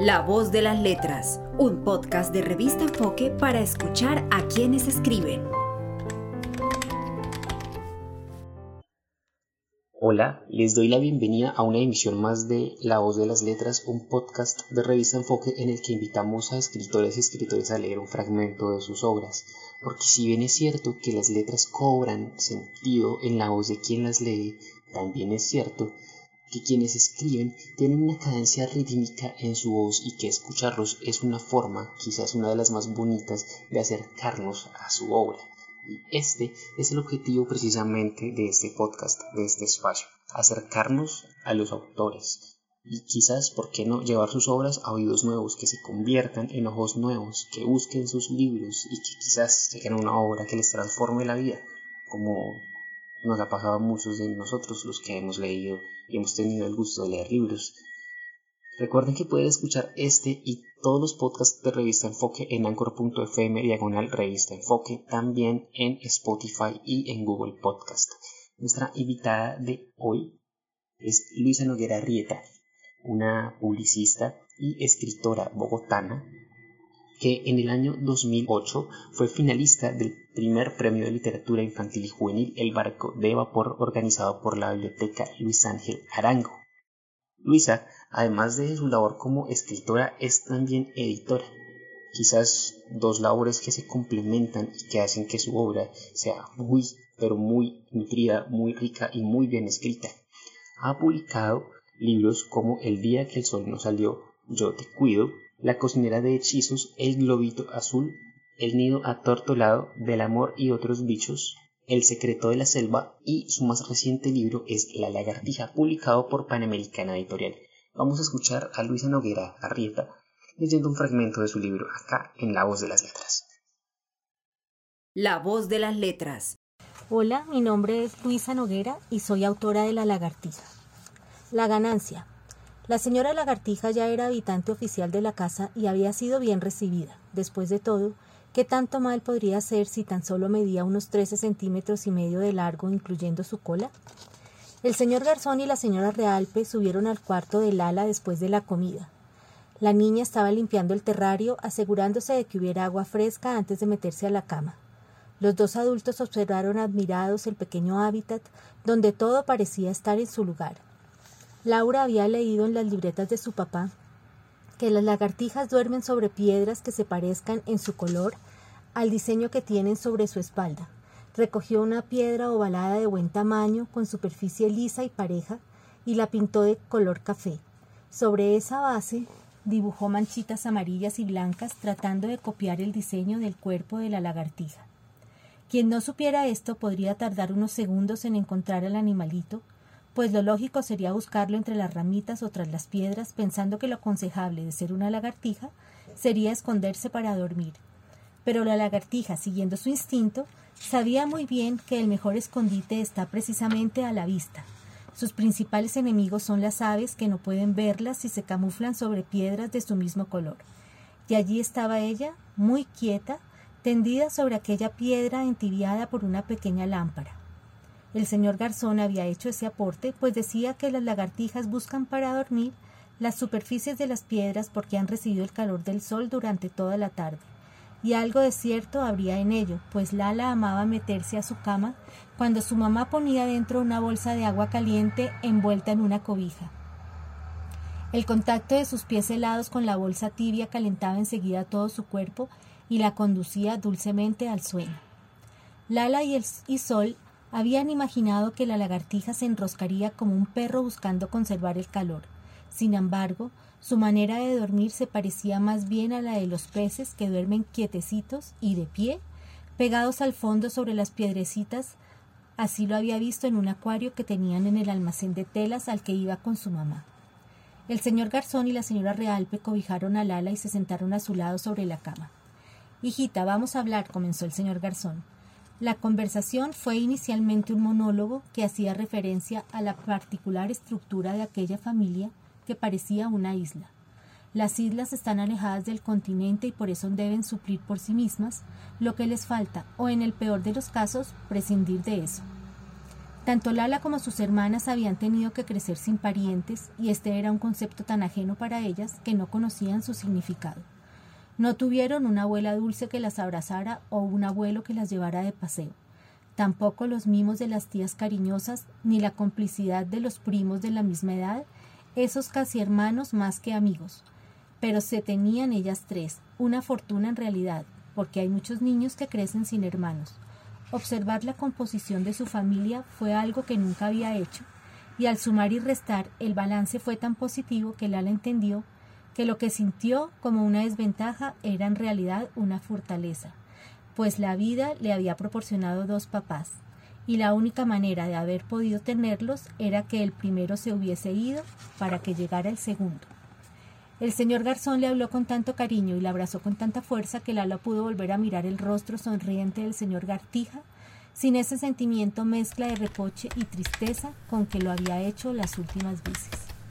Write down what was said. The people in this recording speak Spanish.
La voz de las letras, un podcast de revista Enfoque para escuchar a quienes escriben. Hola, les doy la bienvenida a una emisión más de La voz de las letras, un podcast de revista Enfoque en el que invitamos a escritores y escritores a leer un fragmento de sus obras, porque si bien es cierto que las letras cobran sentido en la voz de quien las lee, también es cierto que quienes escriben tienen una cadencia rítmica en su voz y que escucharlos es una forma, quizás una de las más bonitas, de acercarnos a su obra. Y este es el objetivo precisamente de este podcast, de este espacio, acercarnos a los autores y quizás, ¿por qué no?, llevar sus obras a oídos nuevos, que se conviertan en ojos nuevos, que busquen sus libros y que quizás lleguen una obra que les transforme la vida, como nos ha pasado a muchos de nosotros los que hemos leído y hemos tenido el gusto de leer libros. Recuerden que pueden escuchar este y todos los podcasts de Revista Enfoque en anchor.fm diagonal Revista Enfoque, también en Spotify y en Google Podcast. Nuestra invitada de hoy es Luisa Noguera Rieta, una publicista y escritora bogotana que en el año 2008 fue finalista del primer premio de literatura infantil y juvenil El Barco de Vapor organizado por la Biblioteca Luis Ángel Arango. Luisa, además de su labor como escritora, es también editora. Quizás dos labores que se complementan y que hacen que su obra sea muy, pero muy nutrida, muy rica y muy bien escrita. Ha publicado libros como El día que el sol no salió, Yo te cuido, la cocinera de hechizos, El globito azul, El nido atortolado, Del amor y otros bichos, El secreto de la selva y su más reciente libro es La lagartija, publicado por Panamericana Editorial. Vamos a escuchar a Luisa Noguera Arrieta leyendo un fragmento de su libro acá en La voz de las letras. La voz de las letras. Hola, mi nombre es Luisa Noguera y soy autora de La lagartija. La ganancia, la señora Lagartija ya era habitante oficial de la casa y había sido bien recibida. Después de todo, ¿qué tanto mal podría ser si tan solo medía unos trece centímetros y medio de largo, incluyendo su cola? El señor Garzón y la señora Realpe subieron al cuarto del ala después de la comida. La niña estaba limpiando el terrario, asegurándose de que hubiera agua fresca antes de meterse a la cama. Los dos adultos observaron admirados el pequeño hábitat, donde todo parecía estar en su lugar. Laura había leído en las libretas de su papá que las lagartijas duermen sobre piedras que se parezcan en su color al diseño que tienen sobre su espalda. Recogió una piedra ovalada de buen tamaño, con superficie lisa y pareja, y la pintó de color café. Sobre esa base dibujó manchitas amarillas y blancas tratando de copiar el diseño del cuerpo de la lagartija. Quien no supiera esto podría tardar unos segundos en encontrar al animalito, pues lo lógico sería buscarlo entre las ramitas o tras las piedras, pensando que lo aconsejable de ser una lagartija sería esconderse para dormir. Pero la lagartija, siguiendo su instinto, sabía muy bien que el mejor escondite está precisamente a la vista. Sus principales enemigos son las aves que no pueden verlas si se camuflan sobre piedras de su mismo color. Y allí estaba ella, muy quieta, tendida sobre aquella piedra entibiada por una pequeña lámpara. El señor Garzón había hecho ese aporte, pues decía que las lagartijas buscan para dormir las superficies de las piedras porque han recibido el calor del sol durante toda la tarde. Y algo de cierto habría en ello, pues Lala amaba meterse a su cama cuando su mamá ponía dentro una bolsa de agua caliente envuelta en una cobija. El contacto de sus pies helados con la bolsa tibia calentaba enseguida todo su cuerpo y la conducía dulcemente al sueño. Lala y, el, y Sol habían imaginado que la lagartija se enroscaría como un perro buscando conservar el calor. Sin embargo, su manera de dormir se parecía más bien a la de los peces que duermen quietecitos y de pie, pegados al fondo sobre las piedrecitas. Así lo había visto en un acuario que tenían en el almacén de telas al que iba con su mamá. El señor Garzón y la señora Realpe cobijaron al ala y se sentaron a su lado sobre la cama. Hijita, vamos a hablar, comenzó el señor Garzón. La conversación fue inicialmente un monólogo que hacía referencia a la particular estructura de aquella familia que parecía una isla. Las islas están alejadas del continente y por eso deben suplir por sí mismas lo que les falta o en el peor de los casos prescindir de eso. Tanto Lala como sus hermanas habían tenido que crecer sin parientes y este era un concepto tan ajeno para ellas que no conocían su significado. No tuvieron una abuela dulce que las abrazara o un abuelo que las llevara de paseo. Tampoco los mimos de las tías cariñosas ni la complicidad de los primos de la misma edad, esos casi hermanos más que amigos. Pero se tenían ellas tres, una fortuna en realidad, porque hay muchos niños que crecen sin hermanos. Observar la composición de su familia fue algo que nunca había hecho, y al sumar y restar el balance fue tan positivo que Lala entendió que lo que sintió como una desventaja era en realidad una fortaleza, pues la vida le había proporcionado dos papás, y la única manera de haber podido tenerlos era que el primero se hubiese ido para que llegara el segundo. El señor Garzón le habló con tanto cariño y la abrazó con tanta fuerza que Lala pudo volver a mirar el rostro sonriente del señor Gartija sin ese sentimiento mezcla de reproche y tristeza con que lo había hecho las últimas veces.